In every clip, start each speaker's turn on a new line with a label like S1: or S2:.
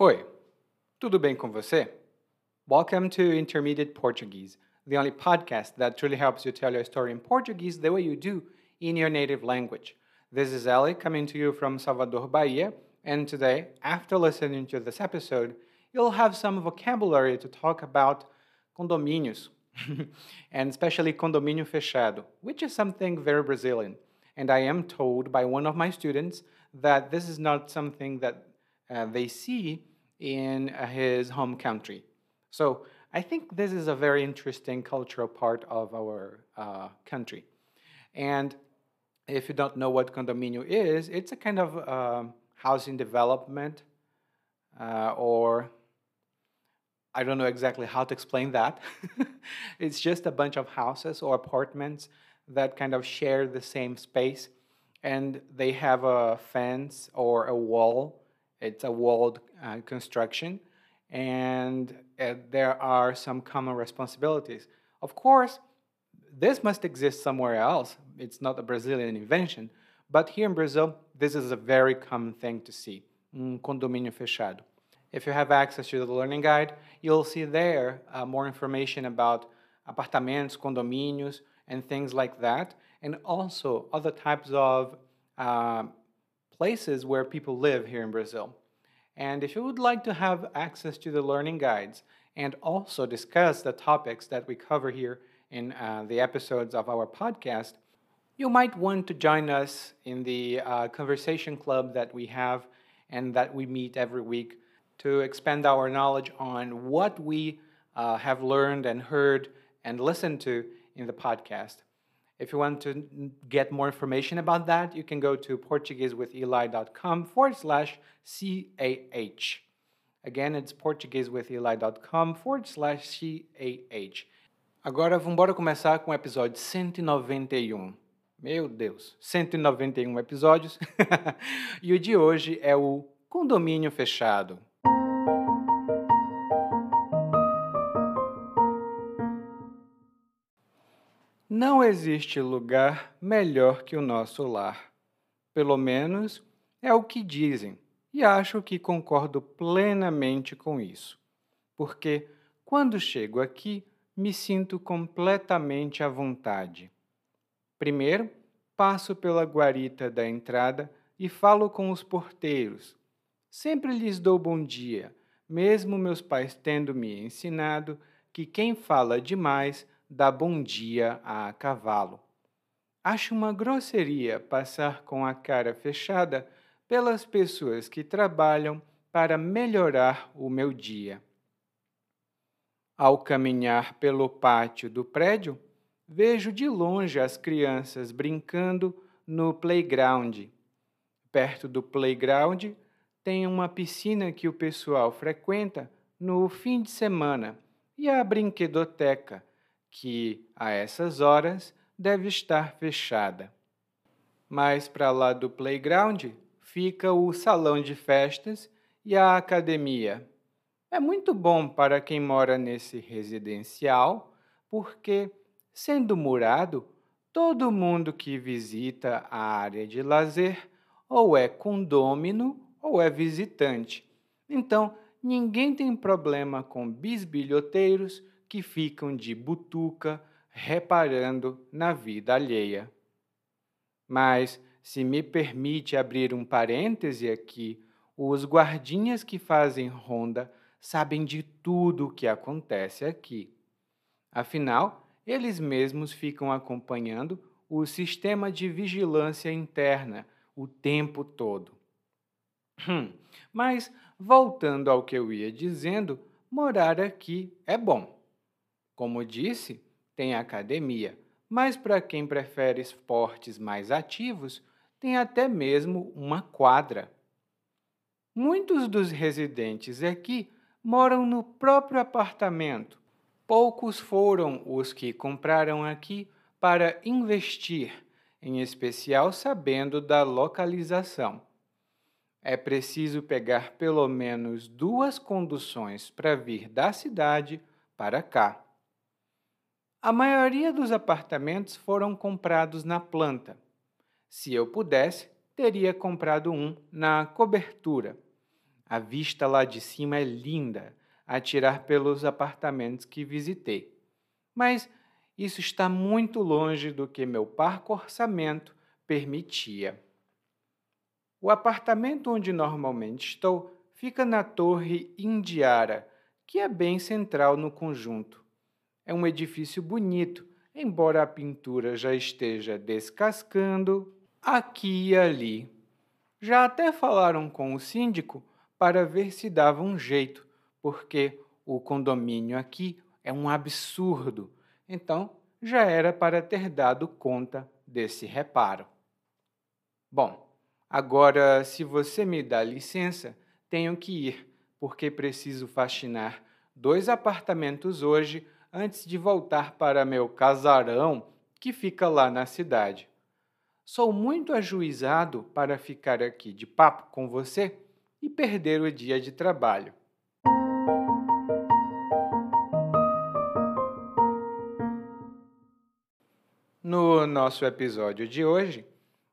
S1: Oi, tudo bem com você? Welcome to Intermediate Portuguese, the only podcast that truly helps you tell your story in Portuguese the way you do in your native language. This is Ellie coming to you from Salvador, Bahia, and today, after listening to this episode, you'll have some vocabulary to talk about condomínios, and especially condomínio fechado, which is something very Brazilian. And I am told by one of my students that this is not something that uh, they see in uh, his home country. So I think this is a very interesting cultural part of our uh, country. And if you don't know what condomínio is, it's a kind of um, housing development uh, or I don't know exactly how to explain that. it's just a bunch of houses or apartments that kind of share the same space and they have a fence or a wall. It's a walled uh, construction and uh, there are some common responsibilities. Of course, this must exist somewhere else. It's not a Brazilian invention, but here in Brazil, this is a very common thing to see. Um condomínio fechado. If you have access to the learning guide, you'll see there uh, more information about apartamentos, condomínios, and things like that, and also other types of uh, places where people live here in Brazil. And if you would like to have access to the learning guides and also discuss the topics that we cover here in uh, the episodes of our podcast, you might want to join us in the uh, conversation club that we have and that we meet every week to expand our knowledge on what we uh, have learned and heard and listened to in the podcast. If you want to get more information about that, you can go to PortugueseWithEli.com forward slash CAH. Again, it's PortugueseWithEli.com forward slash CAH. Agora vamos começar com o episódio 191. Meu Deus, 191 episódios. e o de hoje é o condomínio fechado. Não existe lugar melhor que o nosso lar. Pelo menos é o que dizem, e acho que concordo plenamente com isso. Porque quando chego aqui, me sinto completamente à vontade. Primeiro, passo pela guarita da entrada e falo com os porteiros. Sempre lhes dou bom dia, mesmo meus pais tendo me ensinado que quem fala demais dá bom dia a cavalo. Acho uma grosseria passar com a cara fechada pelas pessoas que trabalham para melhorar o meu dia. Ao caminhar pelo pátio do prédio, vejo de longe as crianças brincando no playground. Perto do playground tem uma piscina que o pessoal frequenta no fim de semana e a brinquedoteca que a essas horas deve estar fechada. Mais para lá do playground fica o salão de festas e a academia. É muito bom para quem mora nesse residencial, porque, sendo murado, todo mundo que visita a área de lazer ou é condômino ou é visitante. Então, ninguém tem problema com bisbilhoteiros que ficam de butuca reparando na vida alheia. Mas, se me permite abrir um parêntese aqui, os guardinhas que fazem ronda sabem de tudo o que acontece aqui. Afinal, eles mesmos ficam acompanhando o sistema de vigilância interna o tempo todo. Hum, mas, voltando ao que eu ia dizendo, morar aqui é bom. Como disse, tem academia, mas para quem prefere esportes mais ativos, tem até mesmo uma quadra. Muitos dos residentes aqui moram no próprio apartamento. Poucos foram os que compraram aqui para investir, em especial sabendo da localização. É preciso pegar pelo menos duas conduções para vir da cidade para cá. A maioria dos apartamentos foram comprados na planta. Se eu pudesse, teria comprado um na cobertura. A vista lá de cima é linda, a tirar pelos apartamentos que visitei. Mas isso está muito longe do que meu parco orçamento permitia. O apartamento onde normalmente estou fica na Torre Indiara, que é bem central no conjunto. É um edifício bonito, embora a pintura já esteja descascando aqui e ali. Já até falaram com o síndico para ver se dava um jeito, porque o condomínio aqui é um absurdo. Então, já era para ter dado conta desse reparo. Bom, agora, se você me dá licença, tenho que ir, porque preciso faxinar dois apartamentos hoje antes de voltar para meu casarão que fica lá na cidade. Sou muito ajuizado para ficar aqui de papo com você e perder o dia de trabalho. No nosso episódio de hoje,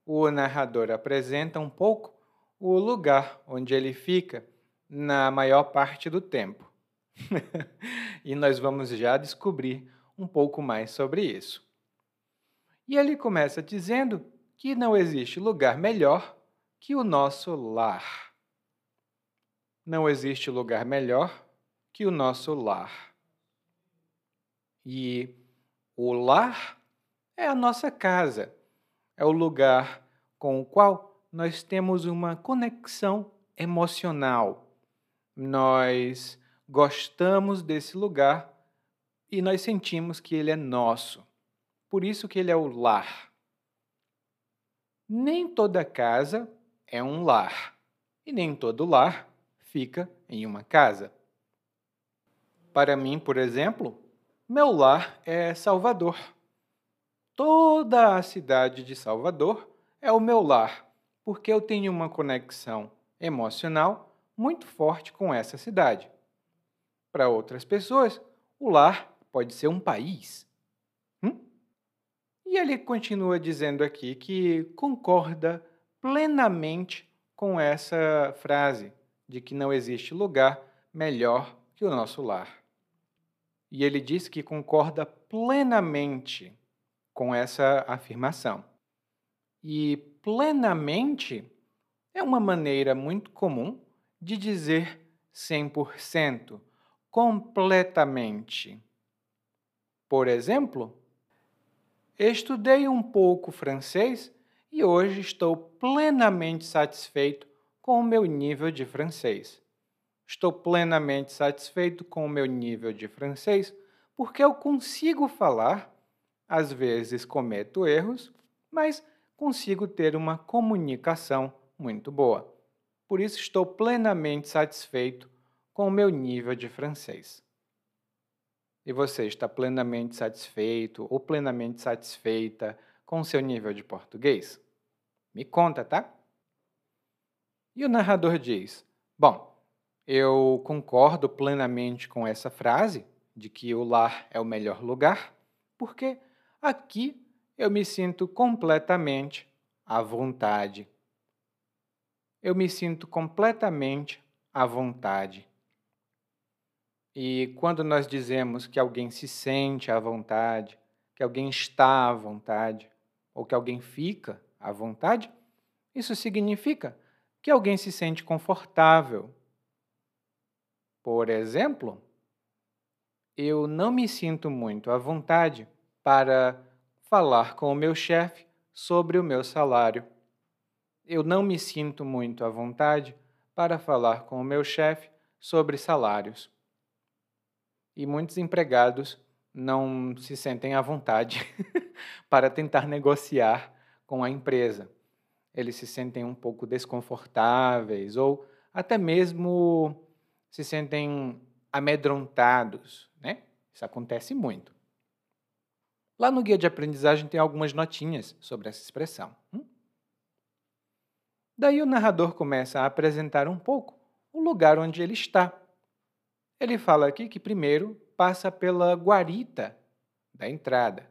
S1: o narrador apresenta um pouco o lugar onde ele fica na maior parte do tempo. e nós vamos já descobrir um pouco mais sobre isso. E ele começa dizendo que não existe lugar melhor que o nosso lar. Não existe lugar melhor que o nosso lar. E o lar é a nossa casa, é o lugar com o qual nós temos uma conexão emocional. Nós gostamos desse lugar e nós sentimos que ele é nosso. Por isso que ele é o lar. Nem toda casa é um lar, e nem todo lar fica em uma casa. Para mim, por exemplo, meu lar é Salvador. Toda a cidade de Salvador é o meu lar, porque eu tenho uma conexão emocional muito forte com essa cidade. Para outras pessoas, o lar pode ser um país. Hum? E ele continua dizendo aqui que concorda plenamente com essa frase de que não existe lugar melhor que o nosso lar. E ele diz que concorda plenamente com essa afirmação. E plenamente é uma maneira muito comum de dizer 100%, completamente. Por exemplo, estudei um pouco francês e hoje estou plenamente satisfeito com o meu nível de francês. Estou plenamente satisfeito com o meu nível de francês porque eu consigo falar às vezes cometo erros, mas consigo ter uma comunicação muito boa. Por isso estou plenamente satisfeito com o meu nível de francês. E você está plenamente satisfeito ou plenamente satisfeita com o seu nível de português? Me conta, tá? E o narrador diz: Bom, eu concordo plenamente com essa frase de que o lar é o melhor lugar, porque Aqui eu me sinto completamente à vontade. Eu me sinto completamente à vontade. E quando nós dizemos que alguém se sente à vontade, que alguém está à vontade, ou que alguém fica à vontade, isso significa que alguém se sente confortável. Por exemplo, eu não me sinto muito à vontade para falar com o meu chefe sobre o meu salário. Eu não me sinto muito à vontade para falar com o meu chefe sobre salários. E muitos empregados não se sentem à vontade para tentar negociar com a empresa. Eles se sentem um pouco desconfortáveis ou até mesmo se sentem amedrontados, né? Isso acontece muito. Lá no guia de aprendizagem tem algumas notinhas sobre essa expressão. Hum? Daí o narrador começa a apresentar um pouco o lugar onde ele está. Ele fala aqui que primeiro passa pela guarita da entrada.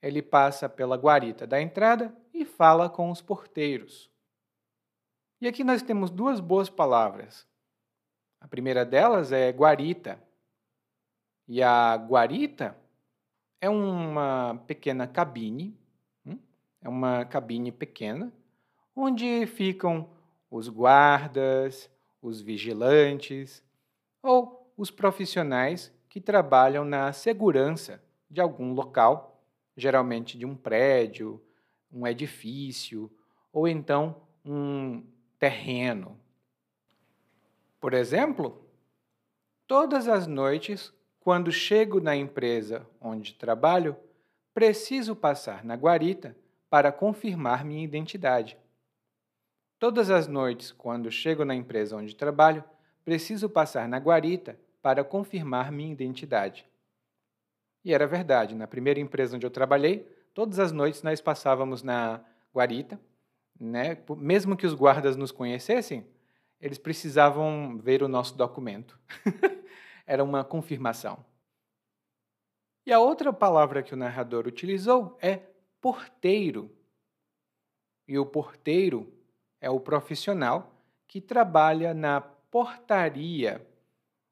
S1: Ele passa pela guarita da entrada e fala com os porteiros. E aqui nós temos duas boas palavras. A primeira delas é guarita. E a guarita é uma pequena cabine, hum? é uma cabine pequena, onde ficam os guardas, os vigilantes ou os profissionais que trabalham na segurança de algum local, geralmente de um prédio, um edifício ou então um terreno. Por exemplo, todas as noites, quando chego na empresa onde trabalho, preciso passar na guarita para confirmar minha identidade. Todas as noites, quando chego na empresa onde trabalho, preciso passar na guarita para confirmar minha identidade. E era verdade, na primeira empresa onde eu trabalhei, todas as noites nós passávamos na guarita, né? mesmo que os guardas nos conhecessem, eles precisavam ver o nosso documento. era uma confirmação. E a outra palavra que o narrador utilizou é porteiro. E o porteiro é o profissional que trabalha na portaria.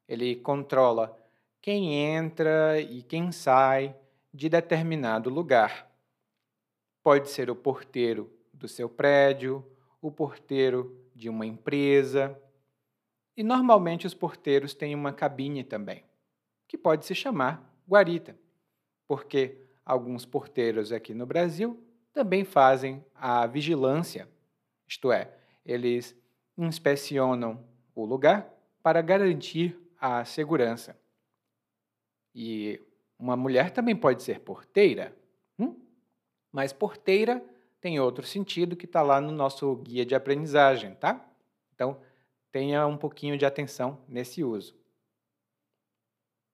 S1: Ele controla quem entra e quem sai de determinado lugar. Pode ser o porteiro do seu prédio, o porteiro de uma empresa. E normalmente os porteiros têm uma cabine também, que pode se chamar guarita, porque alguns porteiros aqui no Brasil também fazem a vigilância, isto é, eles inspecionam o lugar para garantir a segurança. E uma mulher também pode ser porteira, hum? mas porteira tem outro sentido que está lá no nosso guia de aprendizagem, tá? Então, tenha um pouquinho de atenção nesse uso.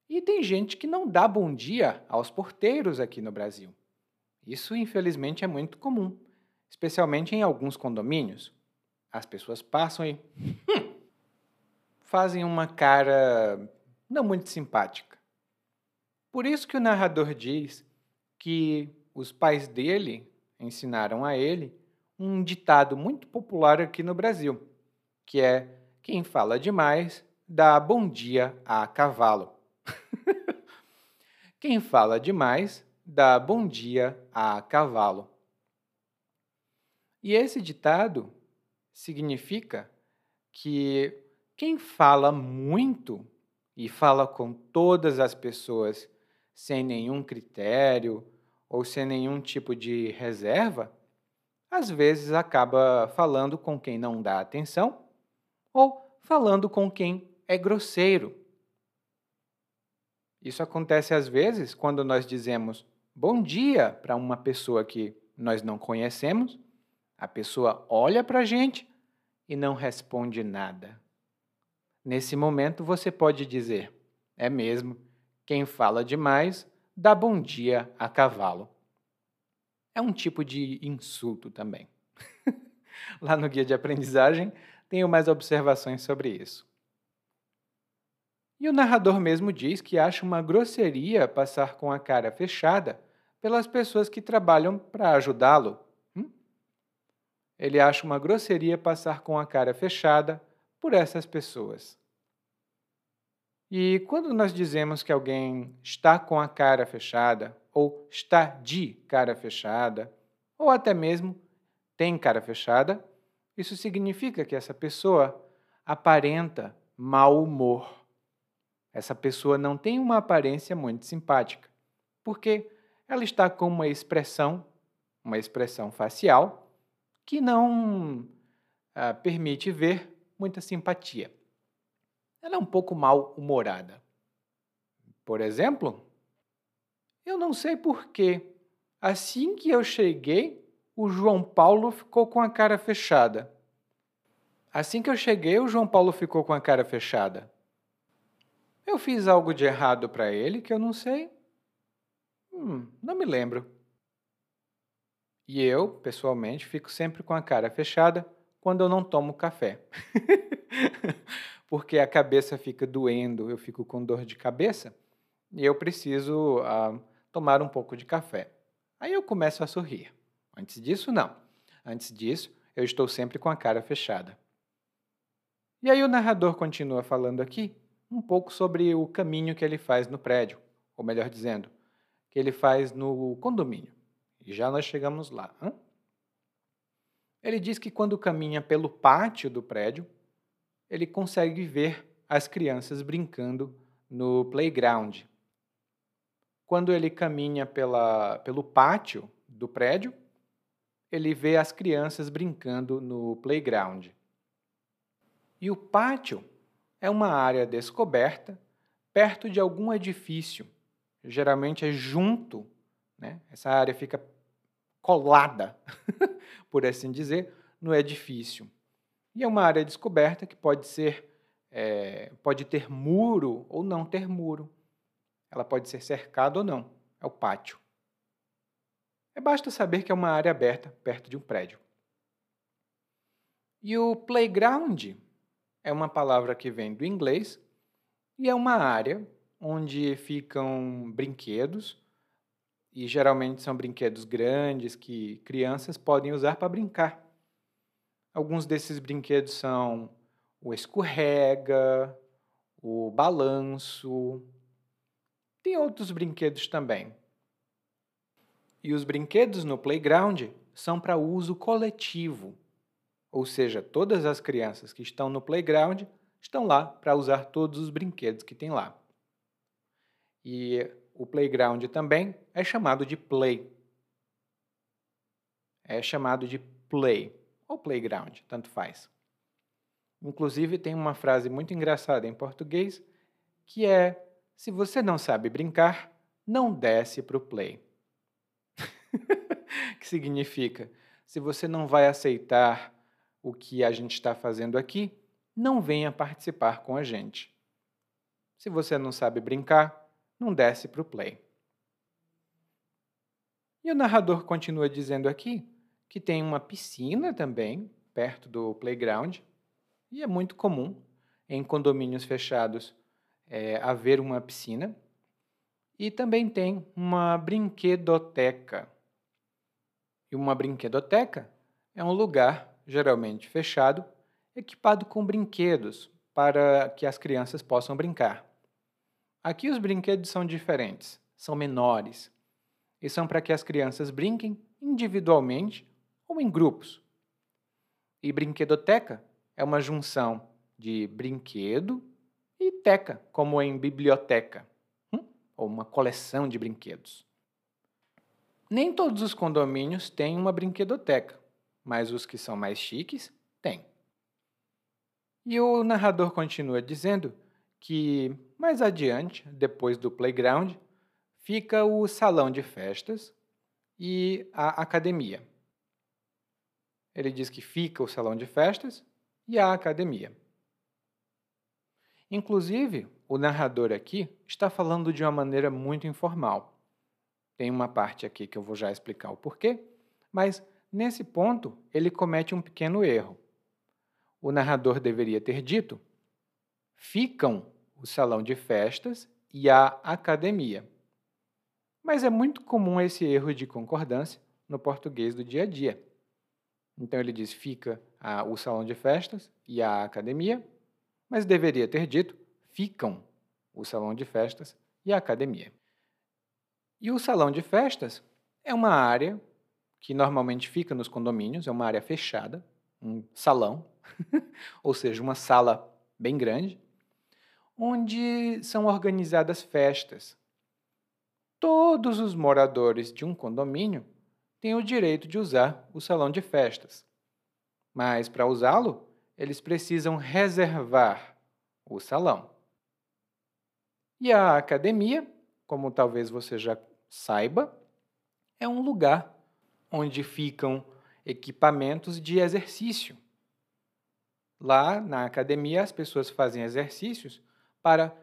S1: E tem gente que não dá bom dia aos porteiros aqui no Brasil. Isso, infelizmente, é muito comum, especialmente em alguns condomínios. As pessoas passam e fazem uma cara não muito simpática. Por isso que o narrador diz que os pais dele ensinaram a ele um ditado muito popular aqui no Brasil, que é quem fala demais dá bom dia a cavalo. quem fala demais dá bom dia a cavalo. E esse ditado significa que quem fala muito e fala com todas as pessoas sem nenhum critério ou sem nenhum tipo de reserva, às vezes acaba falando com quem não dá atenção ou falando com quem é grosseiro. Isso acontece às vezes quando nós dizemos bom dia para uma pessoa que nós não conhecemos, a pessoa olha para a gente e não responde nada. Nesse momento você pode dizer: é mesmo, quem fala demais dá bom dia a cavalo. É um tipo de insulto também. Lá no guia de aprendizagem tenho mais observações sobre isso. E o narrador mesmo diz que acha uma grosseria passar com a cara fechada pelas pessoas que trabalham para ajudá-lo. Hum? Ele acha uma grosseria passar com a cara fechada por essas pessoas. E quando nós dizemos que alguém está com a cara fechada, ou está de cara fechada, ou até mesmo tem cara fechada, isso significa que essa pessoa aparenta mau humor. Essa pessoa não tem uma aparência muito simpática, porque ela está com uma expressão, uma expressão facial, que não ah, permite ver muita simpatia. Ela é um pouco mal-humorada. Por exemplo, eu não sei porquê. Assim que eu cheguei, o João Paulo ficou com a cara fechada. Assim que eu cheguei, o João Paulo ficou com a cara fechada. Eu fiz algo de errado para ele que eu não sei? Hum, não me lembro. E eu, pessoalmente, fico sempre com a cara fechada quando eu não tomo café. Porque a cabeça fica doendo, eu fico com dor de cabeça e eu preciso ah, tomar um pouco de café. Aí eu começo a sorrir. Antes disso, não. Antes disso, eu estou sempre com a cara fechada. E aí o narrador continua falando aqui um pouco sobre o caminho que ele faz no prédio, ou melhor dizendo, que ele faz no condomínio. E já nós chegamos lá. Hein? Ele diz que quando caminha pelo pátio do prédio, ele consegue ver as crianças brincando no playground. Quando ele caminha pela, pelo pátio do prédio, ele vê as crianças brincando no playground. E o pátio é uma área descoberta perto de algum edifício. Geralmente é junto, né? essa área fica colada, por assim dizer, no edifício. E é uma área descoberta que pode ser, é, pode ter muro ou não ter muro. Ela pode ser cercada ou não. É o pátio. É basta saber que é uma área aberta perto de um prédio. E o playground é uma palavra que vem do inglês e é uma área onde ficam brinquedos, e geralmente são brinquedos grandes que crianças podem usar para brincar. Alguns desses brinquedos são o escorrega, o balanço. Tem outros brinquedos também. E os brinquedos no playground são para uso coletivo. Ou seja, todas as crianças que estão no playground estão lá para usar todos os brinquedos que tem lá. E o playground também é chamado de play. É chamado de play ou playground, tanto faz. Inclusive tem uma frase muito engraçada em português que é: se você não sabe brincar, não desce para o play. que significa: se você não vai aceitar o que a gente está fazendo aqui, não venha participar com a gente. Se você não sabe brincar, não desce para o play. E o narrador continua dizendo aqui que tem uma piscina também perto do playground, e é muito comum em condomínios fechados é, haver uma piscina. E também tem uma brinquedoteca. E uma brinquedoteca é um lugar geralmente fechado, equipado com brinquedos para que as crianças possam brincar. Aqui os brinquedos são diferentes, são menores e são para que as crianças brinquem individualmente ou em grupos. E brinquedoteca é uma junção de brinquedo e teca, como em biblioteca, hum? ou uma coleção de brinquedos. Nem todos os condomínios têm uma brinquedoteca, mas os que são mais chiques têm. E o narrador continua dizendo que mais adiante, depois do playground, fica o salão de festas e a academia. Ele diz que fica o salão de festas e a academia. Inclusive, o narrador aqui está falando de uma maneira muito informal. Tem uma parte aqui que eu vou já explicar o porquê, mas Nesse ponto, ele comete um pequeno erro. O narrador deveria ter dito: ficam o salão de festas e a academia. Mas é muito comum esse erro de concordância no português do dia a dia. Então ele diz: fica a, o salão de festas e a academia, mas deveria ter dito: ficam o salão de festas e a academia. E o salão de festas é uma área que normalmente fica nos condomínios, é uma área fechada, um salão, ou seja, uma sala bem grande, onde são organizadas festas. Todos os moradores de um condomínio têm o direito de usar o salão de festas. Mas para usá-lo, eles precisam reservar o salão. E a academia, como talvez você já saiba, é um lugar onde ficam equipamentos de exercício. Lá na academia, as pessoas fazem exercícios para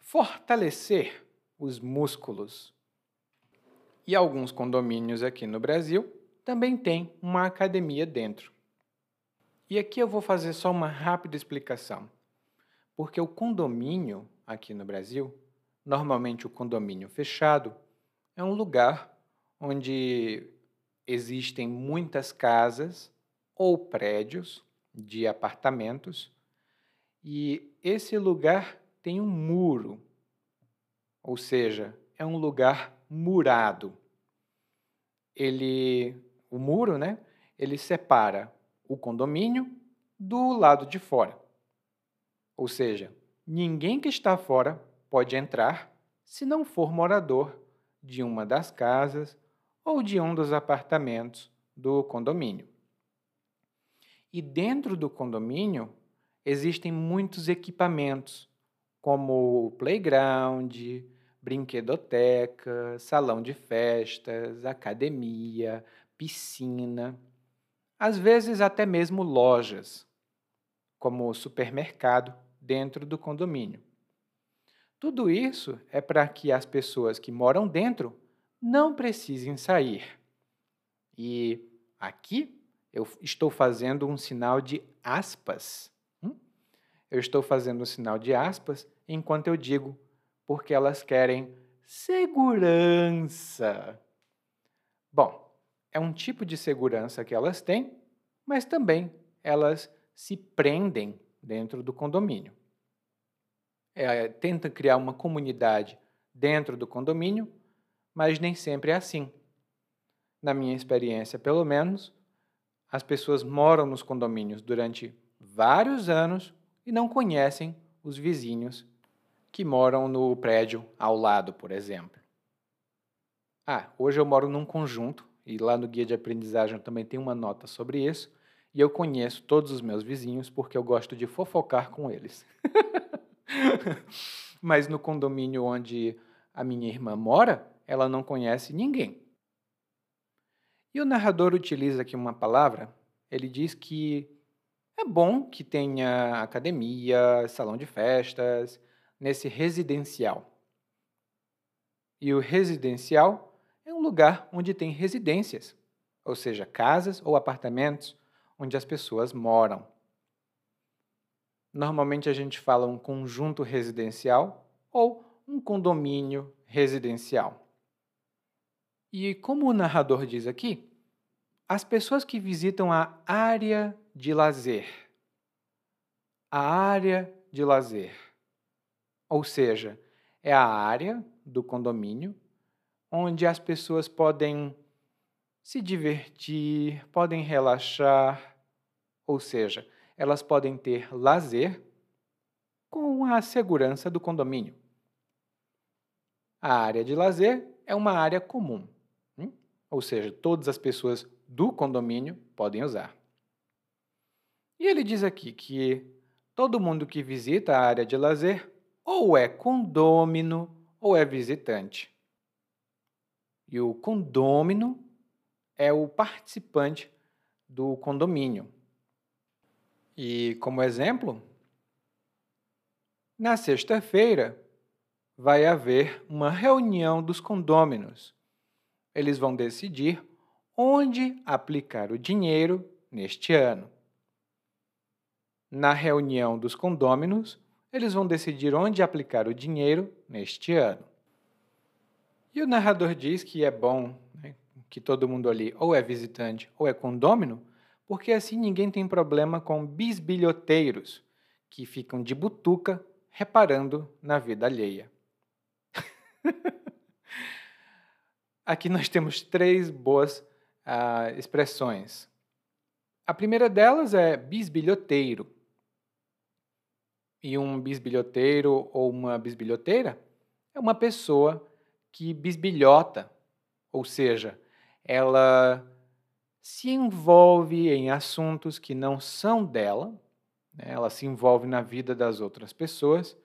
S1: fortalecer os músculos. E alguns condomínios aqui no Brasil também têm uma academia dentro. E aqui eu vou fazer só uma rápida explicação. Porque o condomínio aqui no Brasil, normalmente o condomínio fechado, é um lugar onde existem muitas casas ou prédios de apartamentos e esse lugar tem um muro, ou seja, é um lugar murado. Ele, o muro, né? Ele separa o condomínio do lado de fora. Ou seja, ninguém que está fora pode entrar se não for morador de uma das casas ou de um dos apartamentos do condomínio. E dentro do condomínio existem muitos equipamentos, como playground, brinquedoteca, salão de festas, academia, piscina, às vezes até mesmo lojas, como supermercado dentro do condomínio. Tudo isso é para que as pessoas que moram dentro não precisem sair. E aqui eu estou fazendo um sinal de aspas. Eu estou fazendo um sinal de aspas enquanto eu digo, porque elas querem segurança. Bom, é um tipo de segurança que elas têm, mas também elas se prendem dentro do condomínio é, tenta criar uma comunidade dentro do condomínio, mas nem sempre é assim. Na minha experiência, pelo menos, as pessoas moram nos condomínios durante vários anos e não conhecem os vizinhos que moram no prédio ao lado, por exemplo. Ah, hoje eu moro num conjunto e lá no guia de aprendizagem também tem uma nota sobre isso. E eu conheço todos os meus vizinhos porque eu gosto de fofocar com eles. Mas no condomínio onde a minha irmã mora, ela não conhece ninguém. E o narrador utiliza aqui uma palavra, ele diz que é bom que tenha academia, salão de festas, nesse residencial. E o residencial é um lugar onde tem residências, ou seja, casas ou apartamentos onde as pessoas moram. Normalmente a gente fala um conjunto residencial ou um condomínio residencial. E como o narrador diz aqui, as pessoas que visitam a área de lazer. A área de lazer. Ou seja, é a área do condomínio onde as pessoas podem se divertir, podem relaxar, ou seja, elas podem ter lazer com a segurança do condomínio. A área de lazer é uma área comum, hein? ou seja, todas as pessoas do condomínio podem usar. E ele diz aqui que todo mundo que visita a área de lazer ou é condômino ou é visitante. E o condômino é o participante do condomínio. E, como exemplo, na sexta-feira vai haver uma reunião dos condôminos. Eles vão decidir onde aplicar o dinheiro neste ano. Na reunião dos condôminos, eles vão decidir onde aplicar o dinheiro neste ano. E o narrador diz que é bom né, que todo mundo ali ou é visitante ou é condômino, porque assim ninguém tem problema com bisbilhoteiros que ficam de butuca reparando na vida alheia. Aqui nós temos três boas uh, expressões. A primeira delas é bisbilhoteiro. E um bisbilhoteiro ou uma bisbilhoteira é uma pessoa que bisbilhota, ou seja, ela se envolve em assuntos que não são dela, né? ela se envolve na vida das outras pessoas,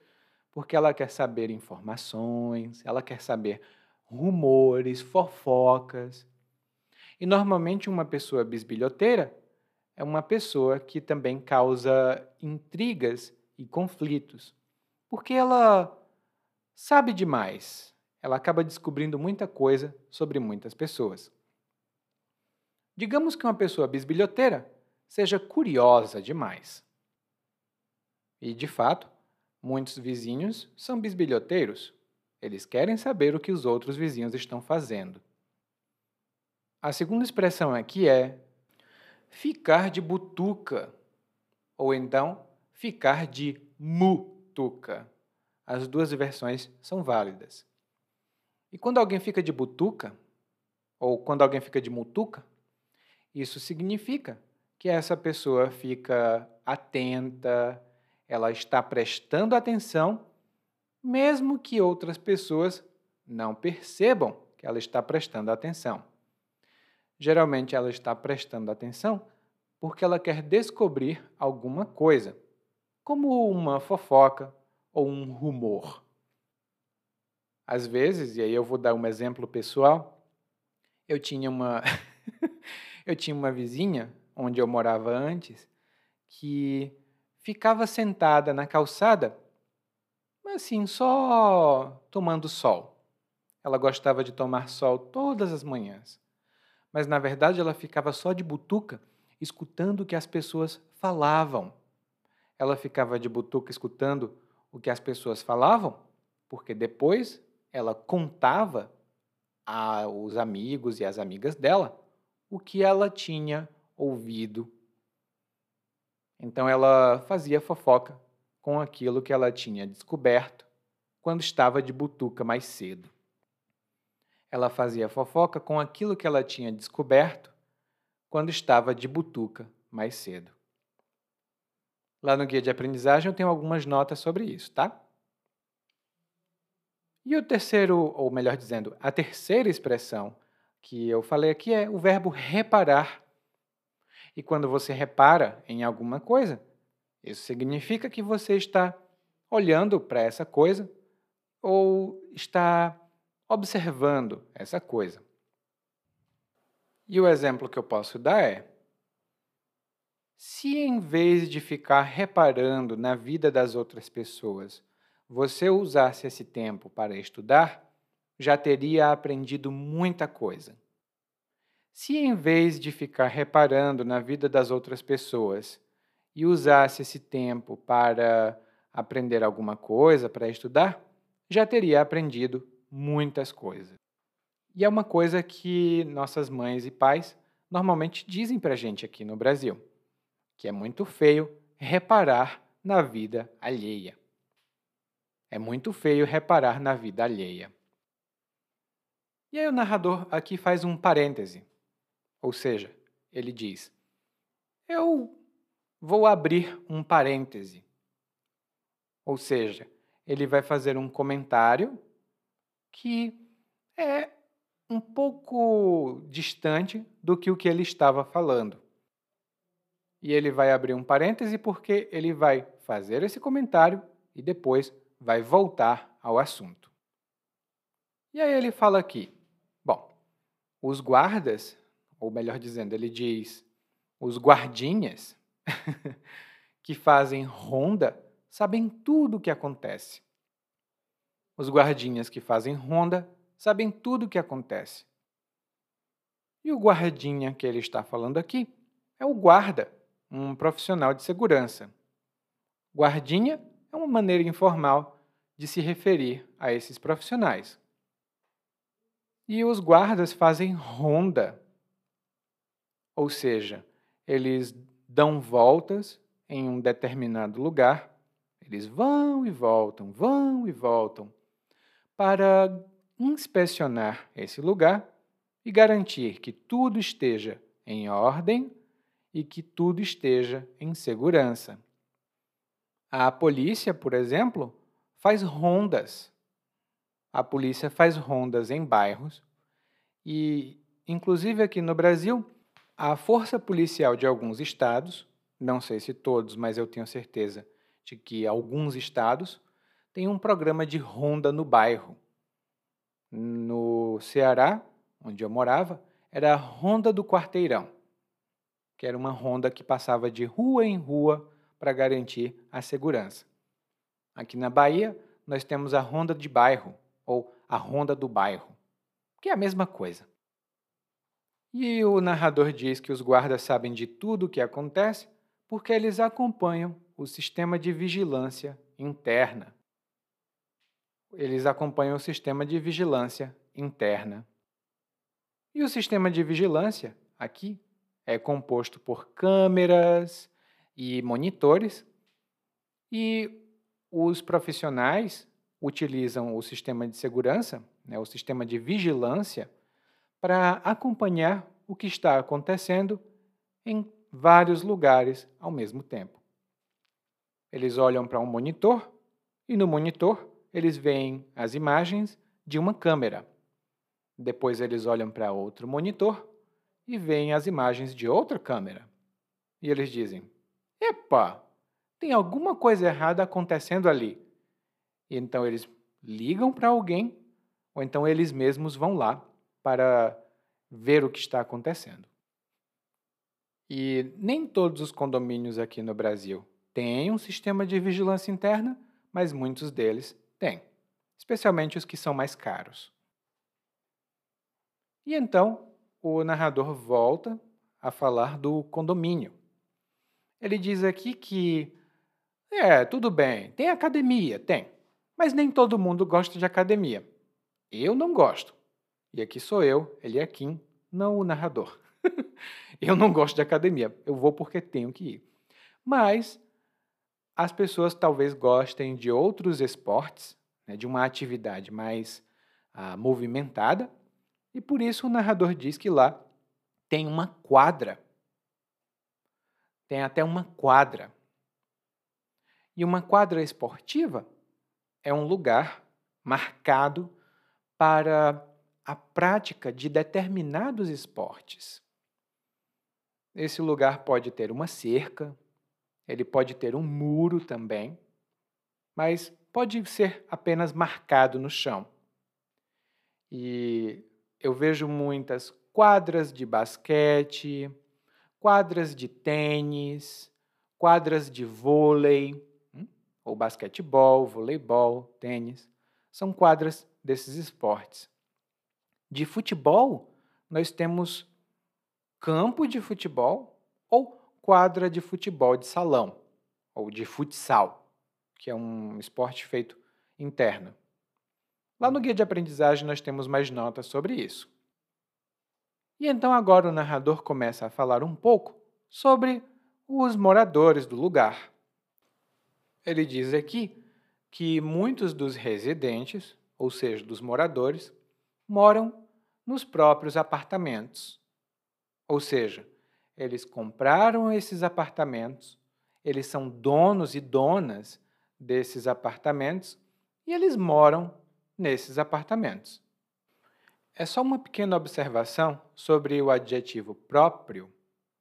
S1: porque ela quer saber informações, ela quer saber rumores, fofocas. E normalmente uma pessoa bisbilhoteira é uma pessoa que também causa intrigas e conflitos, porque ela sabe demais, ela acaba descobrindo muita coisa sobre muitas pessoas. Digamos que uma pessoa bisbilhoteira seja curiosa demais. E, de fato, muitos vizinhos são bisbilhoteiros. Eles querem saber o que os outros vizinhos estão fazendo. A segunda expressão aqui é ficar de butuca. ou então ficar de mutuca. As duas versões são válidas. E quando alguém fica de butuca, ou quando alguém fica de mutuca, isso significa que essa pessoa fica atenta, ela está prestando atenção, mesmo que outras pessoas não percebam que ela está prestando atenção. Geralmente ela está prestando atenção porque ela quer descobrir alguma coisa, como uma fofoca ou um rumor. Às vezes, e aí eu vou dar um exemplo pessoal, eu tinha uma eu tinha uma vizinha onde eu morava antes que ficava sentada na calçada, assim, só tomando sol. Ela gostava de tomar sol todas as manhãs. Mas na verdade ela ficava só de butuca, escutando o que as pessoas falavam. Ela ficava de butuca escutando o que as pessoas falavam, porque depois ela contava aos amigos e às amigas dela o que ela tinha ouvido. Então ela fazia fofoca com aquilo que ela tinha descoberto quando estava de butuca mais cedo. Ela fazia fofoca com aquilo que ela tinha descoberto quando estava de butuca mais cedo. Lá no guia de aprendizagem eu tenho algumas notas sobre isso, tá? E o terceiro, ou melhor dizendo, a terceira expressão que eu falei aqui é o verbo reparar. E quando você repara em alguma coisa, isso significa que você está olhando para essa coisa ou está observando essa coisa. E o exemplo que eu posso dar é: se em vez de ficar reparando na vida das outras pessoas, você usasse esse tempo para estudar, já teria aprendido muita coisa. Se em vez de ficar reparando na vida das outras pessoas e usasse esse tempo para aprender alguma coisa, para estudar, já teria aprendido muitas coisas. E é uma coisa que nossas mães e pais normalmente dizem para a gente aqui no Brasil, que é muito feio reparar na vida alheia. É muito feio reparar na vida alheia. E aí o narrador aqui faz um parêntese, ou seja, ele diz: Eu vou abrir um parêntese. Ou seja, ele vai fazer um comentário que é um pouco distante do que o que ele estava falando. E ele vai abrir um parêntese porque ele vai fazer esse comentário e depois vai voltar ao assunto. E aí ele fala aqui: bom, os guardas, ou melhor dizendo, ele diz, os guardinhas que fazem ronda sabem tudo o que acontece. Os guardinhas que fazem ronda sabem tudo o que acontece. E o guardinha que ele está falando aqui é o guarda, um profissional de segurança. Guardinha é uma maneira informal de se referir a esses profissionais. E os guardas fazem ronda, ou seja, eles dão voltas em um determinado lugar, eles vão e voltam, vão e voltam, para inspecionar esse lugar e garantir que tudo esteja em ordem e que tudo esteja em segurança. A polícia, por exemplo, faz rondas. A polícia faz rondas em bairros e, inclusive aqui no Brasil, a força policial de alguns estados, não sei se todos, mas eu tenho certeza de que alguns estados, tem um programa de ronda no bairro. No Ceará, onde eu morava, era a Ronda do Quarteirão, que era uma ronda que passava de rua em rua para garantir a segurança. Aqui na Bahia, nós temos a Ronda de Bairro, ou a Ronda do Bairro, que é a mesma coisa. E o narrador diz que os guardas sabem de tudo o que acontece porque eles acompanham o sistema de vigilância interna. Eles acompanham o sistema de vigilância interna. E o sistema de vigilância, aqui, é composto por câmeras e monitores, e os profissionais utilizam o sistema de segurança, né, o sistema de vigilância, para acompanhar o que está acontecendo em vários lugares ao mesmo tempo. Eles olham para um monitor e no monitor eles veem as imagens de uma câmera. Depois eles olham para outro monitor e veem as imagens de outra câmera. E eles dizem: Epa, tem alguma coisa errada acontecendo ali. E então eles ligam para alguém, ou então eles mesmos vão lá para ver o que está acontecendo. E nem todos os condomínios aqui no Brasil têm um sistema de vigilância interna, mas muitos deles têm, especialmente os que são mais caros. E então o narrador volta a falar do condomínio. Ele diz aqui que é, tudo bem, tem academia, tem, mas nem todo mundo gosta de academia. Eu não gosto. E aqui sou eu, ele é Kim, não o narrador. eu não gosto de academia, eu vou porque tenho que ir. Mas as pessoas talvez gostem de outros esportes, né, de uma atividade mais ah, movimentada, e por isso o narrador diz que lá tem uma quadra. Tem até uma quadra. E uma quadra esportiva é um lugar marcado para a prática de determinados esportes. Esse lugar pode ter uma cerca, ele pode ter um muro também, mas pode ser apenas marcado no chão. E eu vejo muitas quadras de basquete, quadras de tênis, quadras de vôlei, hum, ou basquetebol, voleibol, tênis. São quadras desses esportes. De futebol, nós temos campo de futebol ou quadra de futebol de salão, ou de futsal, que é um esporte feito interno. Lá no guia de aprendizagem nós temos mais notas sobre isso. E então agora o narrador começa a falar um pouco sobre os moradores do lugar. Ele diz aqui que muitos dos residentes, ou seja, dos moradores, moram nos próprios apartamentos. Ou seja, eles compraram esses apartamentos, eles são donos e donas desses apartamentos e eles moram nesses apartamentos. É só uma pequena observação sobre o adjetivo próprio,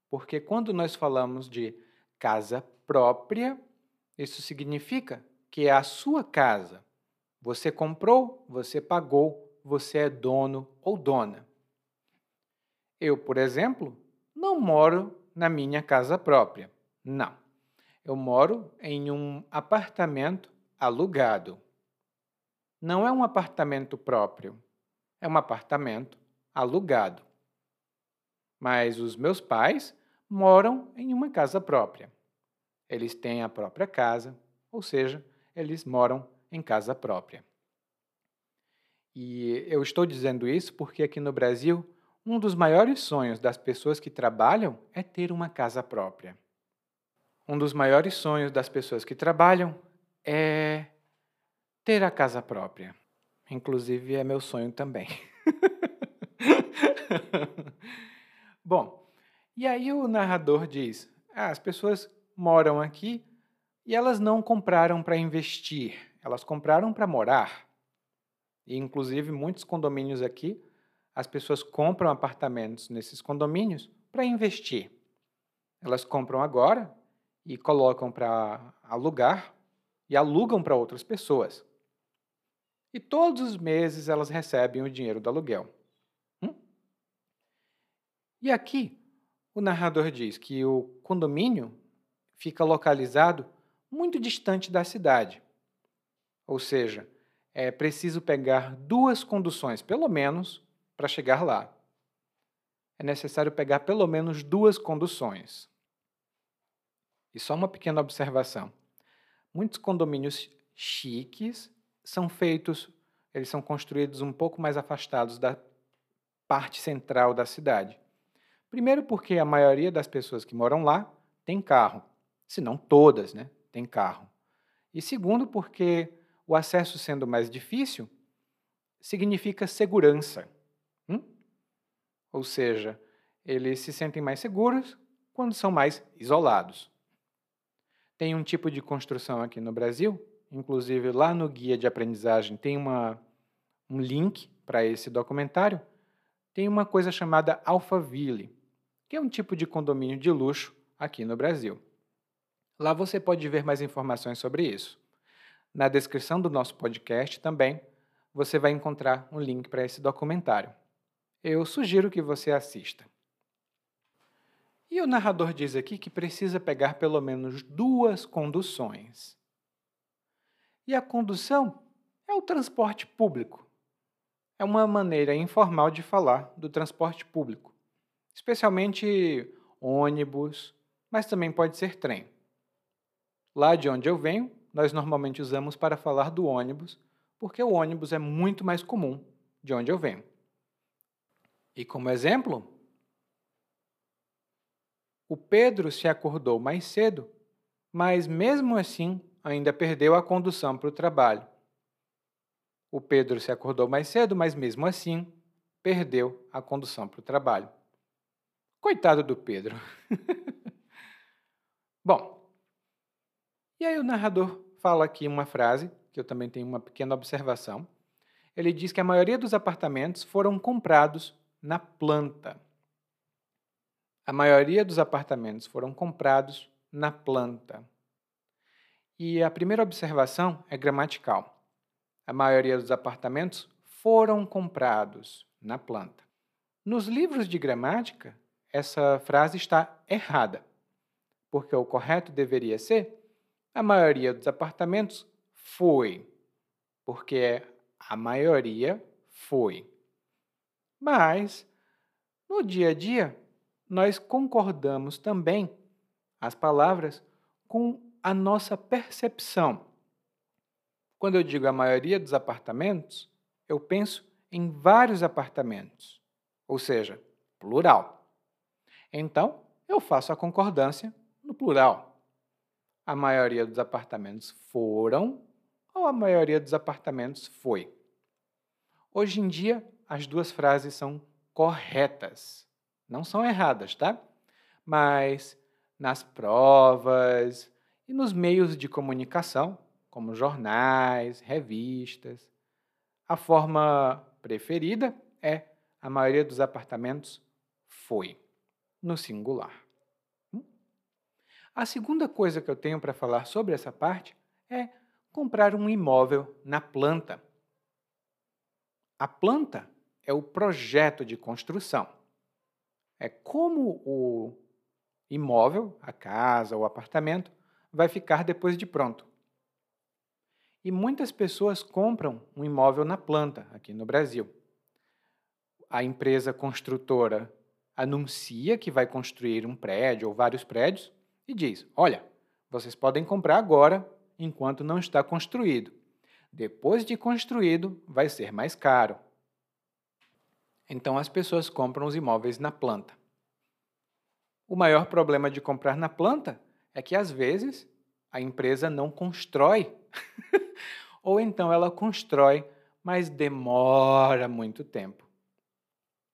S1: porque quando nós falamos de casa própria, isso significa que é a sua casa. Você comprou, você pagou, você é dono ou dona. Eu, por exemplo, não moro na minha casa própria. Não. Eu moro em um apartamento alugado não é um apartamento próprio, é um apartamento alugado. Mas os meus pais moram em uma casa própria. Eles têm a própria casa, ou seja, eles moram em casa própria. E eu estou dizendo isso porque aqui no Brasil, um dos maiores sonhos das pessoas que trabalham é ter uma casa própria. Um dos maiores sonhos das pessoas que trabalham é ter a casa própria. Inclusive é meu sonho também. Bom, e aí o narrador diz: ah, as pessoas moram aqui e elas não compraram para investir, elas compraram para morar. E inclusive muitos condomínios aqui, as pessoas compram apartamentos nesses condomínios para investir. Elas compram agora e colocam para alugar e alugam para outras pessoas e todos os meses elas recebem o dinheiro do aluguel. Hum? E aqui, o narrador diz que o condomínio fica localizado muito distante da cidade. Ou seja, é preciso pegar duas conduções, pelo menos, para chegar lá. É necessário pegar pelo menos duas conduções. E só uma pequena observação: muitos condomínios chiques são feitos, eles são construídos um pouco mais afastados da parte central da cidade. Primeiro, porque a maioria das pessoas que moram lá tem carro, se não todas, né, têm carro. E segundo, porque o acesso sendo mais difícil, significa segurança. Hum? Ou seja, eles se sentem mais seguros quando são mais isolados. Tem um tipo de construção aqui no Brasil, inclusive lá no guia de aprendizagem tem uma, um link para esse documentário. Tem uma coisa chamada Alphaville, que é um tipo de condomínio de luxo aqui no Brasil. Lá você pode ver mais informações sobre isso. Na descrição do nosso podcast também você vai encontrar um link para esse documentário. Eu sugiro que você assista. E o narrador diz aqui que precisa pegar pelo menos duas conduções. E a condução é o transporte público. É uma maneira informal de falar do transporte público, especialmente ônibus, mas também pode ser trem. Lá de onde eu venho, nós normalmente usamos para falar do ônibus, porque o ônibus é muito mais comum de onde eu venho. E como exemplo, o Pedro se acordou mais cedo, mas mesmo assim ainda perdeu a condução para o trabalho. O Pedro se acordou mais cedo, mas mesmo assim perdeu a condução para o trabalho. Coitado do Pedro. Bom, e aí o narrador fala aqui uma frase, que eu também tenho uma pequena observação. Ele diz que a maioria dos apartamentos foram comprados na planta. A maioria dos apartamentos foram comprados na planta. E a primeira observação é gramatical. A maioria dos apartamentos foram comprados na planta. Nos livros de gramática, essa frase está errada, porque o correto deveria ser: a maioria dos apartamentos foi, porque é a maioria foi. Mas, no dia a dia, nós concordamos também as palavras com a nossa percepção. Quando eu digo a maioria dos apartamentos, eu penso em vários apartamentos, ou seja, plural. Então, eu faço a concordância no plural. A maioria dos apartamentos foram ou a maioria dos apartamentos foi. Hoje em dia, as duas frases são corretas. Não são erradas, tá? Mas nas provas e nos meios de comunicação, como jornais, revistas, a forma preferida é a maioria dos apartamentos foi, no singular. Hum? A segunda coisa que eu tenho para falar sobre essa parte é comprar um imóvel na planta. A planta é o projeto de construção é como o imóvel, a casa, o apartamento, vai ficar depois de pronto. E muitas pessoas compram um imóvel na planta aqui no Brasil. A empresa construtora anuncia que vai construir um prédio ou vários prédios e diz: Olha, vocês podem comprar agora enquanto não está construído. Depois de construído, vai ser mais caro. Então as pessoas compram os imóveis na planta. O maior problema de comprar na planta é que às vezes a empresa não constrói. Ou então ela constrói, mas demora muito tempo.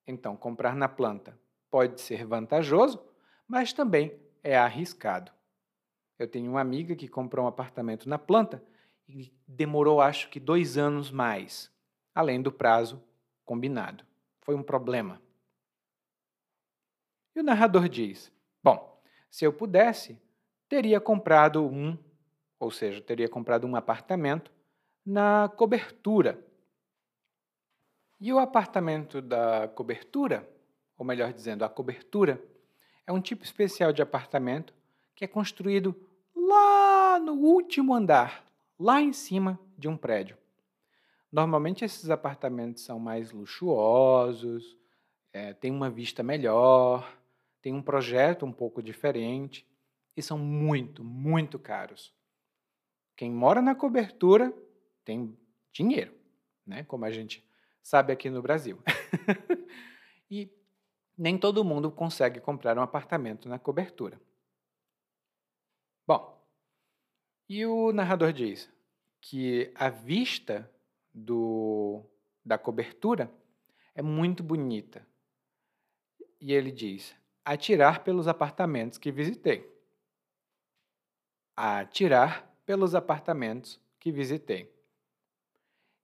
S1: Então, comprar na planta pode ser vantajoso, mas também é arriscado. Eu tenho uma amiga que comprou um apartamento na planta e demorou, acho que, dois anos mais, além do prazo combinado foi um problema. E o narrador diz: Bom, se eu pudesse, teria comprado um, ou seja, teria comprado um apartamento na cobertura. E o apartamento da cobertura, ou melhor dizendo, a cobertura, é um tipo especial de apartamento que é construído lá no último andar, lá em cima de um prédio. Normalmente esses apartamentos são mais luxuosos, é, têm uma vista melhor, têm um projeto um pouco diferente e são muito, muito caros. Quem mora na cobertura tem dinheiro, né? como a gente sabe aqui no Brasil. e nem todo mundo consegue comprar um apartamento na cobertura. Bom, e o narrador diz que a vista do, da cobertura é muito bonita. E ele diz: atirar pelos apartamentos que visitei. Atirar pelos apartamentos que visitei.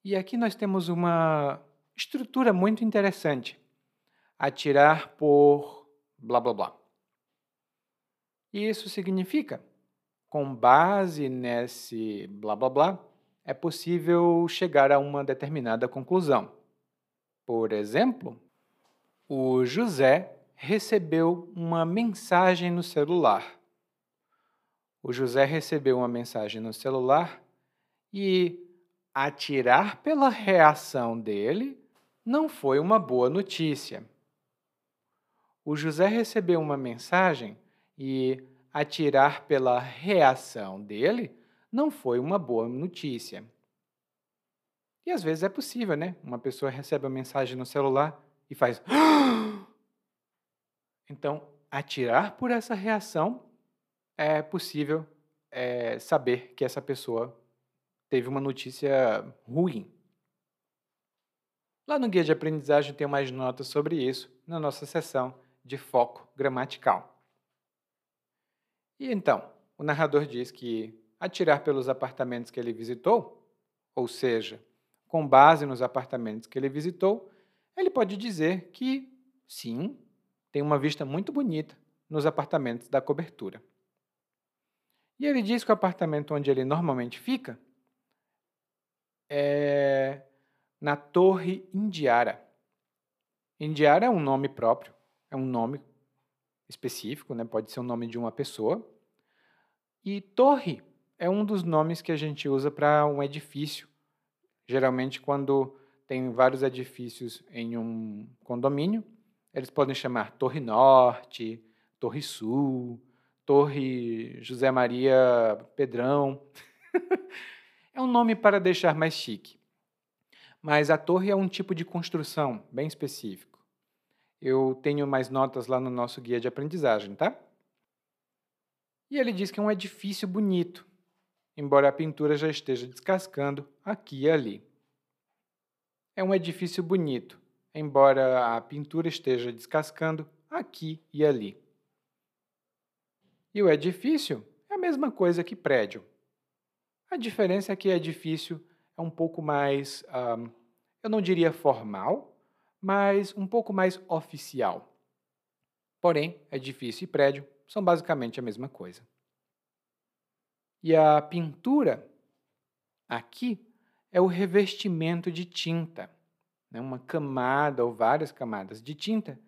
S1: E aqui nós temos uma estrutura muito interessante. Atirar por blá blá blá. E isso significa, com base nesse blá blá blá, é possível chegar a uma determinada conclusão. Por exemplo, o José recebeu uma mensagem no celular. O José recebeu uma mensagem no celular e, atirar pela reação dele, não foi uma boa notícia. O José recebeu uma mensagem e, atirar pela reação dele, não foi uma boa notícia. E às vezes é possível, né? Uma pessoa recebe a mensagem no celular e faz. Então, atirar por essa reação é possível é, saber que essa pessoa teve uma notícia ruim. Lá no guia de aprendizagem tem mais notas sobre isso na nossa seção de foco gramatical. E então, o narrador diz que atirar pelos apartamentos que ele visitou, ou seja, com base nos apartamentos que ele visitou, ele pode dizer que sim, tem uma vista muito bonita nos apartamentos da cobertura. E ele diz que o apartamento onde ele normalmente fica é na Torre Indiara. Indiara é um nome próprio, é um nome específico, né? pode ser o nome de uma pessoa. E torre é um dos nomes que a gente usa para um edifício. Geralmente, quando tem vários edifícios em um condomínio, eles podem chamar Torre Norte, Torre Sul, Torre José Maria Pedrão. é um nome para deixar mais chique. Mas a torre é um tipo de construção bem específico. Eu tenho mais notas lá no nosso guia de aprendizagem, tá? E ele diz que é um edifício bonito, embora a pintura já esteja descascando aqui e ali. É um edifício bonito, embora a pintura esteja descascando aqui e ali. E o edifício é a mesma coisa que prédio. A diferença é que edifício é um pouco mais, um, eu não diria formal, mas um pouco mais oficial. Porém, edifício e prédio são basicamente a mesma coisa. E a pintura aqui é o revestimento de tinta né, uma camada ou várias camadas de tinta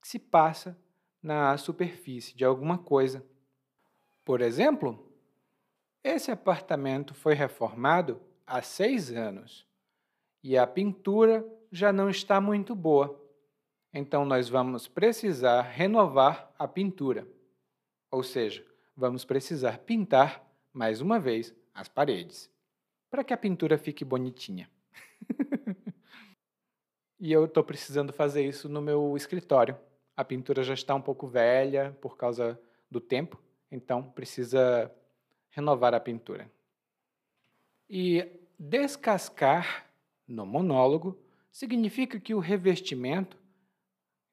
S1: que se passa na superfície de alguma coisa. Por exemplo, esse apartamento foi reformado há seis anos e a pintura já não está muito boa. Então, nós vamos precisar renovar a pintura. Ou seja, vamos precisar pintar mais uma vez as paredes para que a pintura fique bonitinha. E eu estou precisando fazer isso no meu escritório. A pintura já está um pouco velha por causa do tempo, então precisa renovar a pintura. E descascar no monólogo significa que o revestimento,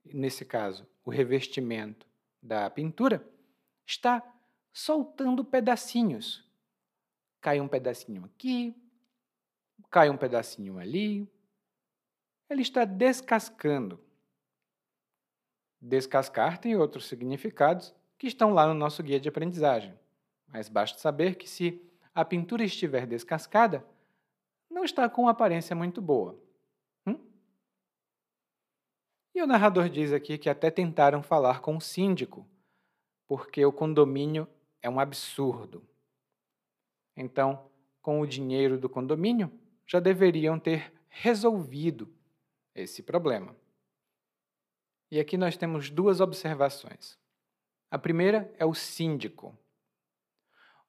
S1: nesse caso, o revestimento da pintura, está soltando pedacinhos. Cai um pedacinho aqui, cai um pedacinho ali, ele está descascando. Descascar tem outros significados que estão lá no nosso guia de aprendizagem, mas basta saber que se a pintura estiver descascada, não está com aparência muito boa. Hum? E o narrador diz aqui que até tentaram falar com o síndico, porque o condomínio é um absurdo. Então, com o dinheiro do condomínio, já deveriam ter resolvido esse problema. E aqui nós temos duas observações. A primeira é o síndico.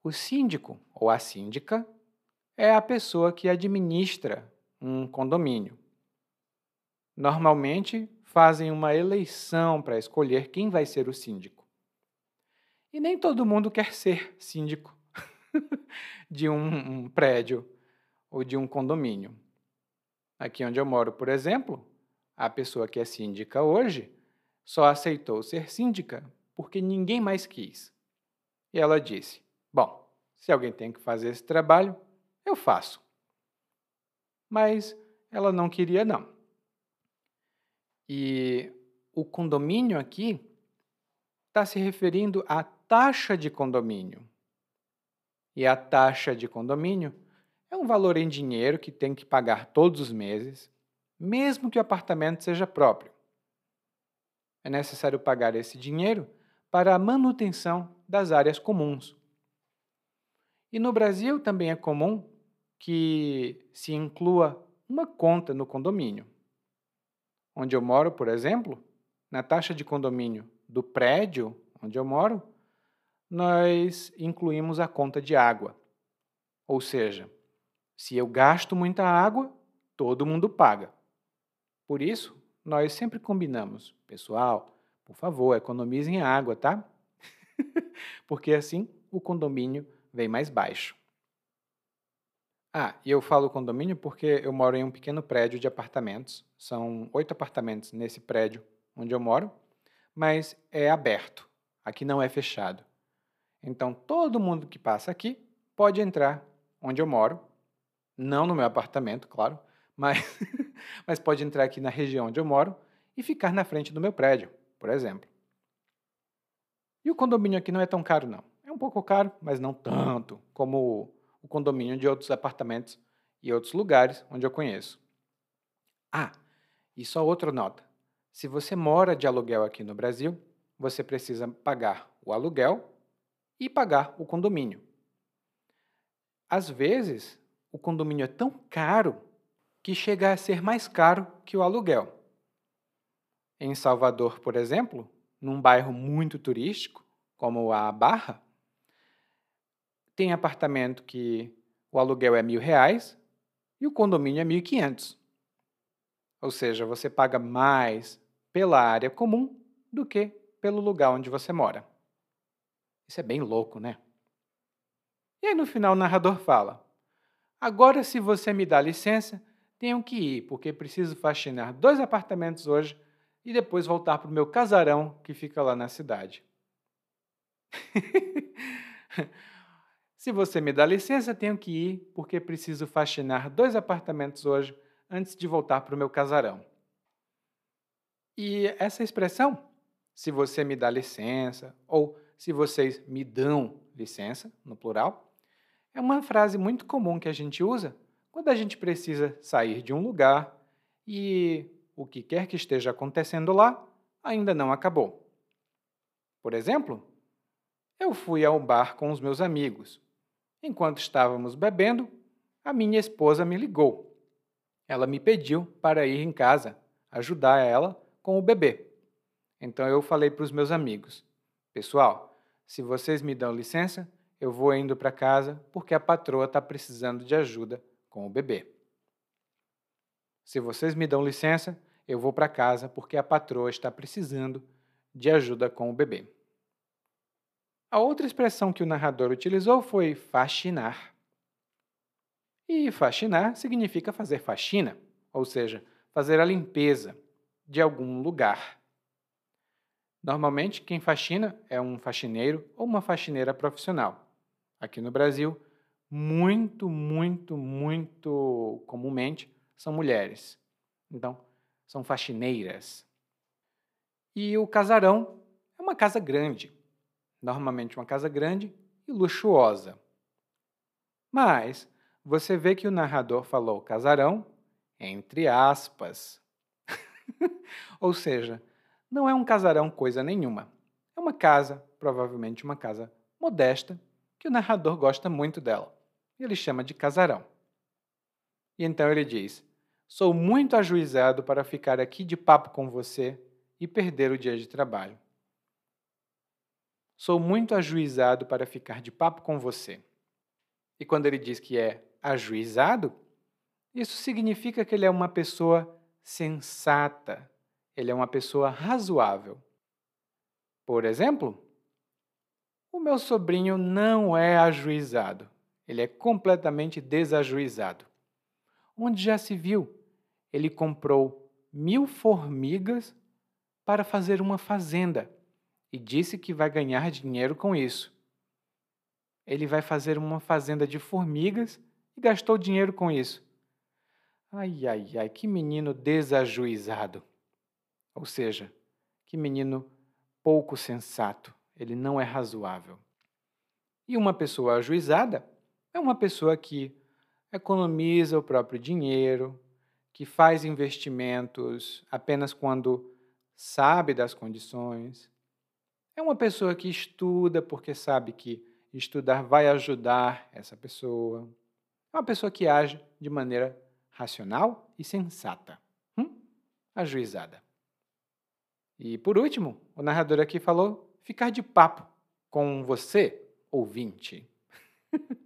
S1: O síndico ou a síndica é a pessoa que administra um condomínio. Normalmente fazem uma eleição para escolher quem vai ser o síndico. E nem todo mundo quer ser síndico de um, um prédio ou de um condomínio. Aqui onde eu moro, por exemplo, a pessoa que é síndica hoje só aceitou ser síndica porque ninguém mais quis. E ela disse: Bom, se alguém tem que fazer esse trabalho, eu faço. Mas ela não queria, não. E o condomínio aqui está se referindo à taxa de condomínio. E a taxa de condomínio é um valor em dinheiro que tem que pagar todos os meses, mesmo que o apartamento seja próprio. É necessário pagar esse dinheiro para a manutenção das áreas comuns. E no Brasil também é comum que se inclua uma conta no condomínio. Onde eu moro, por exemplo, na taxa de condomínio do prédio onde eu moro, nós incluímos a conta de água. Ou seja, se eu gasto muita água, todo mundo paga. Por isso, nós sempre combinamos, pessoal, por favor, economizem água, tá? Porque assim o condomínio vem mais baixo. Ah, e eu falo condomínio porque eu moro em um pequeno prédio de apartamentos. São oito apartamentos nesse prédio onde eu moro, mas é aberto. Aqui não é fechado. Então, todo mundo que passa aqui pode entrar onde eu moro. Não no meu apartamento, claro, mas, mas pode entrar aqui na região onde eu moro e ficar na frente do meu prédio, por exemplo. E o condomínio aqui não é tão caro, não. É um pouco caro, mas não tanto como o condomínio de outros apartamentos e outros lugares onde eu conheço. Ah, e só outra nota. Se você mora de aluguel aqui no Brasil, você precisa pagar o aluguel e pagar o condomínio. Às vezes, o condomínio é tão caro que chega a ser mais caro que o aluguel. Em Salvador, por exemplo, num bairro muito turístico, como a Barra, tem apartamento que o aluguel é mil reais e o condomínio é mil e quinhentos. Ou seja, você paga mais pela área comum do que pelo lugar onde você mora. Isso é bem louco, né? E aí no final o narrador fala: Agora, se você me dá licença, tenho que ir, porque preciso faxinar dois apartamentos hoje e depois voltar para o meu casarão que fica lá na cidade. Se você me dá licença, tenho que ir, porque preciso faxinar dois apartamentos hoje antes de voltar para o meu casarão. E essa expressão, se você me dá licença, ou se vocês me dão licença, no plural, é uma frase muito comum que a gente usa quando a gente precisa sair de um lugar e o que quer que esteja acontecendo lá ainda não acabou. Por exemplo, eu fui ao bar com os meus amigos Enquanto estávamos bebendo, a minha esposa me ligou. Ela me pediu para ir em casa, ajudar ela com o bebê. Então eu falei para os meus amigos: Pessoal, se vocês me dão licença, eu vou indo para casa porque a patroa está precisando de ajuda com o bebê. Se vocês me dão licença, eu vou para casa porque a patroa está precisando de ajuda com o bebê. A outra expressão que o narrador utilizou foi faxinar. E faxinar significa fazer faxina, ou seja, fazer a limpeza de algum lugar. Normalmente, quem faxina é um faxineiro ou uma faxineira profissional. Aqui no Brasil, muito, muito, muito comumente são mulheres. Então, são faxineiras. E o casarão é uma casa grande, normalmente uma casa grande e luxuosa. Mas você vê que o narrador falou casarão entre aspas. Ou seja, não é um casarão coisa nenhuma. É uma casa, provavelmente uma casa modesta, que o narrador gosta muito dela. Ele chama de casarão. E então ele diz: Sou muito ajuizado para ficar aqui de papo com você e perder o dia de trabalho. Sou muito ajuizado para ficar de papo com você. E quando ele diz que é ajuizado, isso significa que ele é uma pessoa sensata, ele é uma pessoa razoável. Por exemplo, O meu sobrinho não é ajuizado. Ele é completamente desajuizado. Onde já se viu? Ele comprou mil formigas para fazer uma fazenda e disse que vai ganhar dinheiro com isso. Ele vai fazer uma fazenda de formigas e gastou dinheiro com isso. Ai, ai, ai, que menino desajuizado. Ou seja, que menino pouco sensato. Ele não é razoável. E uma pessoa ajuizada é uma pessoa que economiza o próprio dinheiro, que faz investimentos apenas quando sabe das condições. É uma pessoa que estuda porque sabe que estudar vai ajudar essa pessoa. É uma pessoa que age de maneira racional e sensata. Hum? Ajuizada. E por último, o narrador aqui falou ficar de papo com você, ouvinte.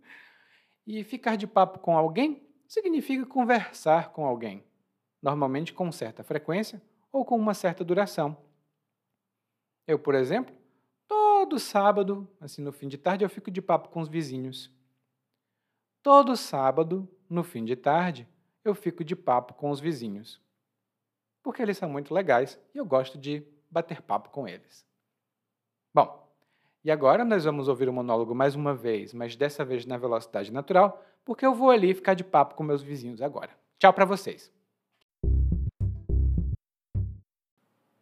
S1: e ficar de papo com alguém significa conversar com alguém, normalmente com certa frequência ou com uma certa duração. Eu, por exemplo, todo sábado, assim no fim de tarde, eu fico de papo com os vizinhos. Todo sábado, no fim de tarde, eu fico de papo com os vizinhos. Porque eles são muito legais e eu gosto de bater papo com eles. Bom, e agora nós vamos ouvir o monólogo mais uma vez, mas dessa vez na velocidade natural, porque eu vou ali ficar de papo com meus vizinhos agora. Tchau para vocês!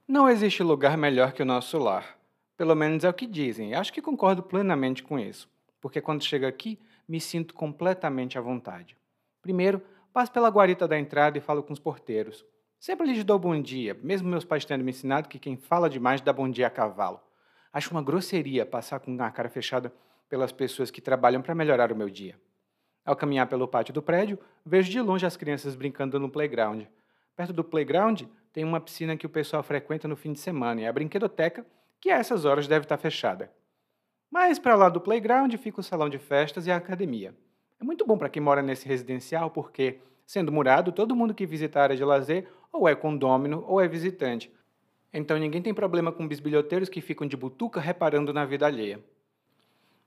S1: Não existe lugar melhor que o nosso lar. Pelo menos é o que dizem. Acho que concordo plenamente com isso, porque quando chego aqui, me sinto completamente à vontade. Primeiro, passo pela guarita da entrada e falo com os porteiros. Sempre lhes dou bom dia, mesmo meus pais tendo me ensinado que quem fala demais dá bom dia a cavalo. Acho uma grosseria passar com a cara fechada pelas pessoas que trabalham para melhorar o meu dia. Ao caminhar pelo pátio do prédio, vejo de longe as crianças brincando no playground. Perto do playground tem uma piscina que o pessoal frequenta no fim de semana e a brinquedoteca, que a essas horas deve estar fechada. Mais para lá do playground fica o salão de festas e a academia. É muito bom para quem mora nesse residencial porque, sendo murado, todo mundo que visita a área de lazer ou é condômino ou é visitante. Então ninguém tem problema com bisbilhoteiros que ficam de butuca reparando na vida alheia.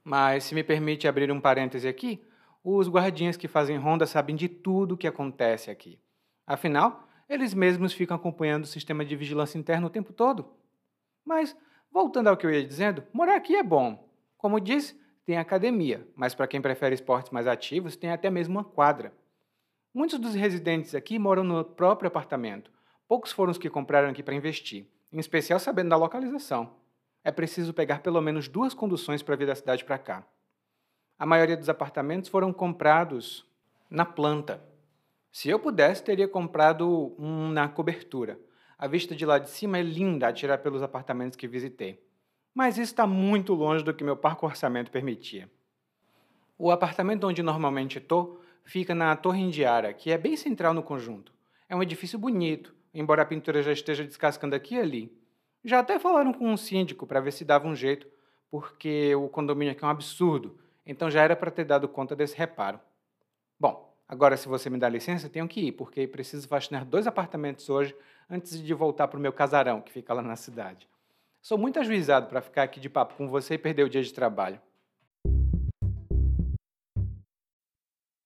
S1: Mas, se me permite abrir um parêntese aqui, os guardinhas que fazem ronda sabem de tudo o que acontece aqui. Afinal, eles mesmos ficam acompanhando o sistema de vigilância interna o tempo todo. Mas, voltando ao que eu ia dizendo, morar aqui é bom. Como disse, tem academia, mas para quem prefere esportes mais ativos, tem até mesmo uma quadra. Muitos dos residentes aqui moram no próprio apartamento. Poucos foram os que compraram aqui para investir, em especial sabendo da localização. É preciso pegar pelo menos duas conduções para vir da cidade para cá. A maioria dos apartamentos foram comprados na planta. Se eu pudesse, teria comprado um na cobertura. A vista de lá de cima é linda a tirar pelos apartamentos que visitei. Mas isso está muito longe do que meu parco orçamento permitia. O apartamento onde normalmente estou fica na Torre Indiara, que é bem central no conjunto. É um edifício bonito, embora a pintura já esteja descascando aqui e ali. Já até falaram com um síndico para ver se dava um jeito, porque o condomínio aqui é um absurdo, então já era para ter dado conta desse reparo. Bom, agora se você me dá licença, tenho que ir, porque preciso faxinar dois apartamentos hoje antes de voltar para o meu casarão, que fica lá na cidade. Sou muito ajuizado para ficar aqui de papo com você e perder o dia de trabalho.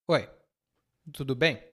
S2: Oi, tudo bem?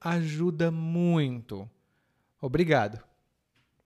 S2: ajuda muito. Obrigado.